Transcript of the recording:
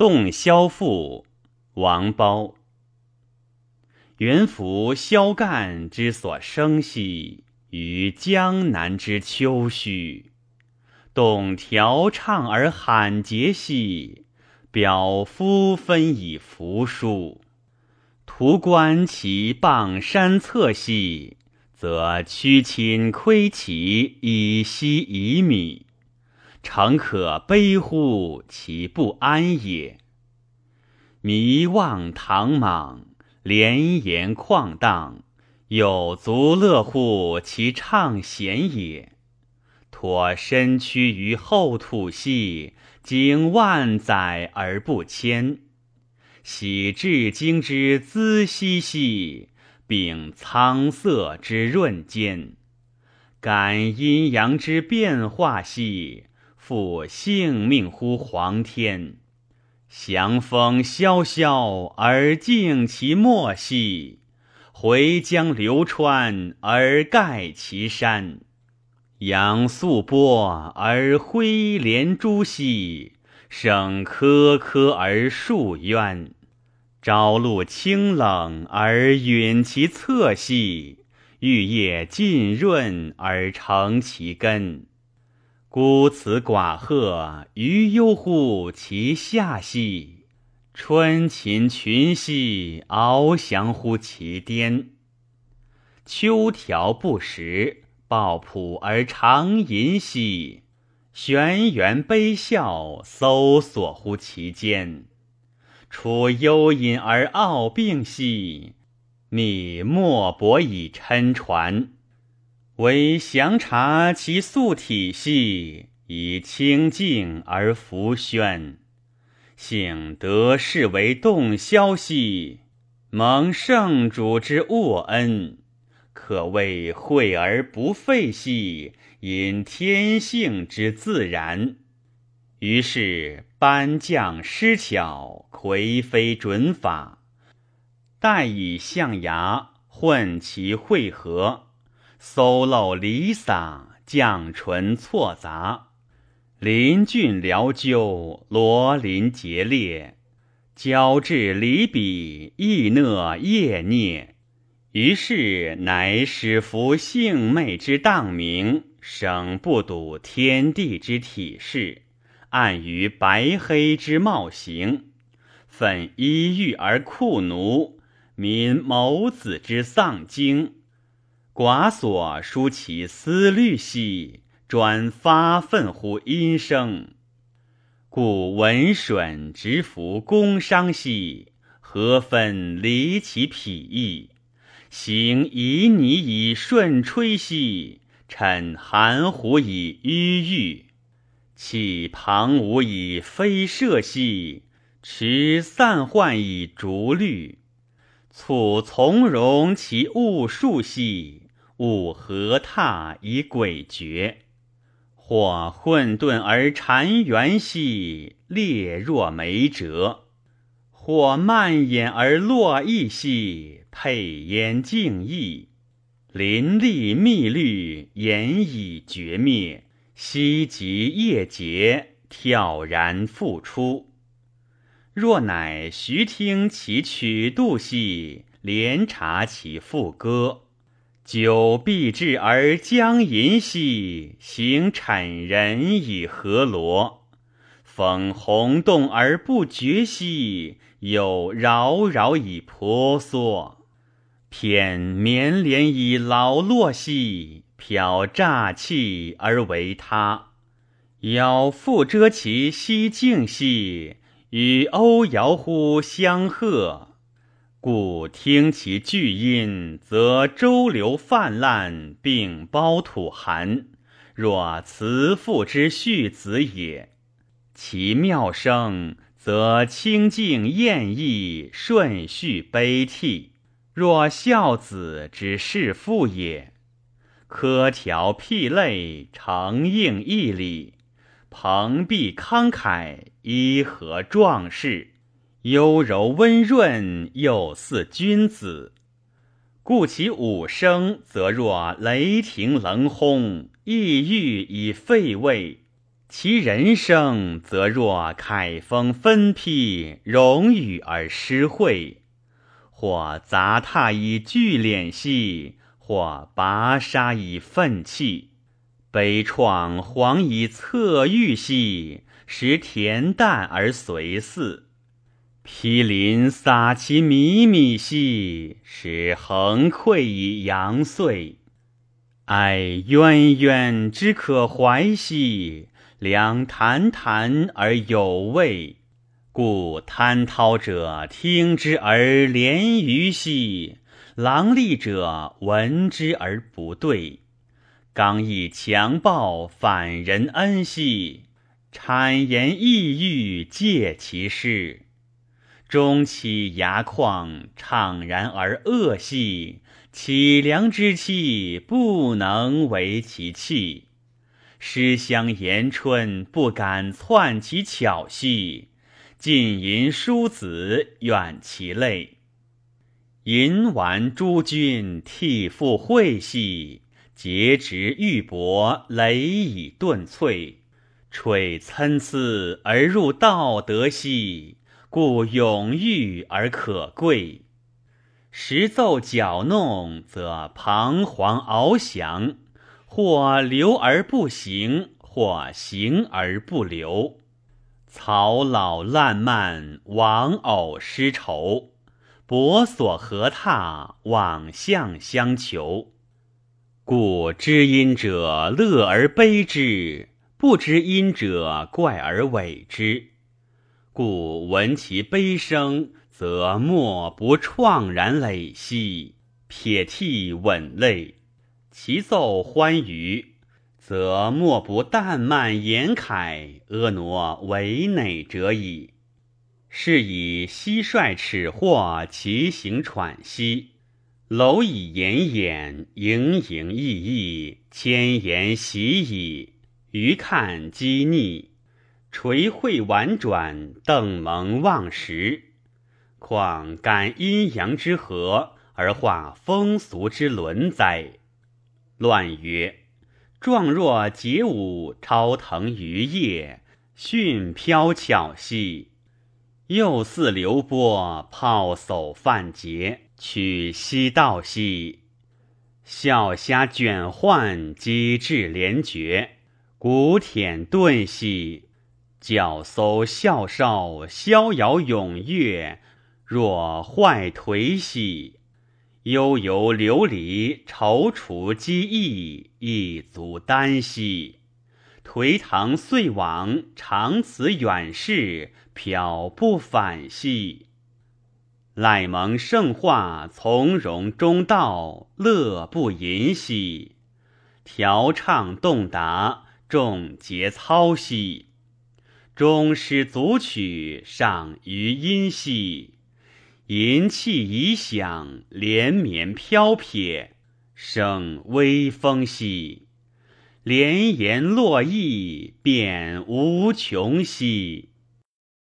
洞箫赋，王褒。元服萧干之所生兮，于江南之秋墟。动调畅而罕结兮，表夫分以服书。图观其傍山侧兮，则屈亲窥其以息以米。诚可悲乎其不安也。迷望堂莽。连言旷荡，有足乐乎其畅闲也。托身躯于厚土兮，经万载而不迁。喜至精之滋兮兮，秉苍色之润间。感阴阳之变化兮，复性命乎皇天。祥风萧萧而静其默兮，回江流川而盖其山。阳素波而辉连珠兮，生颗颗而树渊。朝露清冷而允其侧兮，玉叶浸润而成其根。孤辞寡鹤，于幽乎其下兮；春禽群兮，翱翔乎其巅。秋条不食，抱朴而长吟兮；玄猿悲啸，搜索乎其间。出幽隐而傲病兮，拟莫泊以琛传。惟详察其素体兮，以清静而弗宣。幸得视为洞箫兮，蒙圣主之沃恩，可谓惠而不废兮，因天性之自然。于是班将施巧，魁非准法，待以象牙混其会合。搜漏离洒，降唇错杂，林峻辽纠，罗林结裂，交质离比，异讷业孽。于是乃使服性昧之荡名，省不睹天地之体势，暗于白黑之貌形，愤衣欲而酷奴，民谋子之丧经。寡所疏其思虑兮，专发愤乎音声。故文顺直服工商兮，何分离其匹翼？行旖旎以顺吹兮，趁含糊以迂豫。气庞无以飞射兮，持散幻以逐虑。促从容其物数兮。物何踏以诡谲，或混沌而缠圆兮，列若梅折；或蔓延而络绎兮，佩焉静逸。林立密绿，言以绝灭；夕极夜节，跳然复出。若乃徐听其曲度兮，连察其赋歌。久必至而将淫兮，行谄人以何罗？风洪动而不绝兮，有扰扰以婆娑。偏绵连以劳落兮，飘乍气而为他。邀复遮其息静兮，与欧遥乎相和。故听其巨音，则周流泛滥，并胞土寒，若慈父之续子也；其妙声，则清静艳逸，顺序悲涕，若孝子之事父也。苛条辟类，承应义理，蓬荜慷慨，伊和壮士。优柔温润，又似君子，故其五声则若雷霆冷轰，意欲以废位；其人生则若凯风分披，荣誉而失会；或杂沓以聚敛兮，或拔沙以奋气，悲怆黄以侧玉兮，时恬淡而随肆。毗林撒其靡靡兮，使横溃以阳岁。哀渊渊之可怀兮，良谈谈而有味。故滔滔者听之而怜于兮，狼戾者闻之而不对。刚毅强暴反人恩兮，谄言意欲戒其事。终其牙旷，怅然而恶兮，凄凉之气不能为其气。诗香言春不敢窜其巧兮，尽吟书子远其泪。银丸诸君替父会兮，节直玉帛雷以顿瘁。垂参差而入道德兮。故永裕而可贵，时奏搅弄，则彷徨翱翔；或流而不行，或行而不留。草老烂漫，亡偶失愁；薄所何榻，往向相求。故知音者乐而悲之，不知音者怪而委之。故闻其悲声，则莫不怆然泪兮，撇涕吻泪；其奏欢愉，则莫不淡漫言慨，婀娜为馁者矣。是以蟋蟀齿或其行喘息，蝼蚁奄奄，盈盈溢溢，千言习矣。余看机逆。垂惠婉转，邓蒙忘时，况感阴阳之和，而化风俗之伦哉？乱曰：状若解舞，超腾于夜，迅飘巧兮；又似流波，泡叟泛节，取西道兮。笑虾卷患，机智连绝，古舔顿兮。教搜笑少，逍遥踊跃，若坏颓兮；悠游流离，踌躇积意，一足丹兮。颓唐遂往，长此远逝，漂不返兮。赖蒙圣化，从容中道，乐不淫兮。调畅动达，众节操兮。终师足曲，上于音兮；银器已响，连绵飘撇，生微风兮。连言落意，变无穷兮。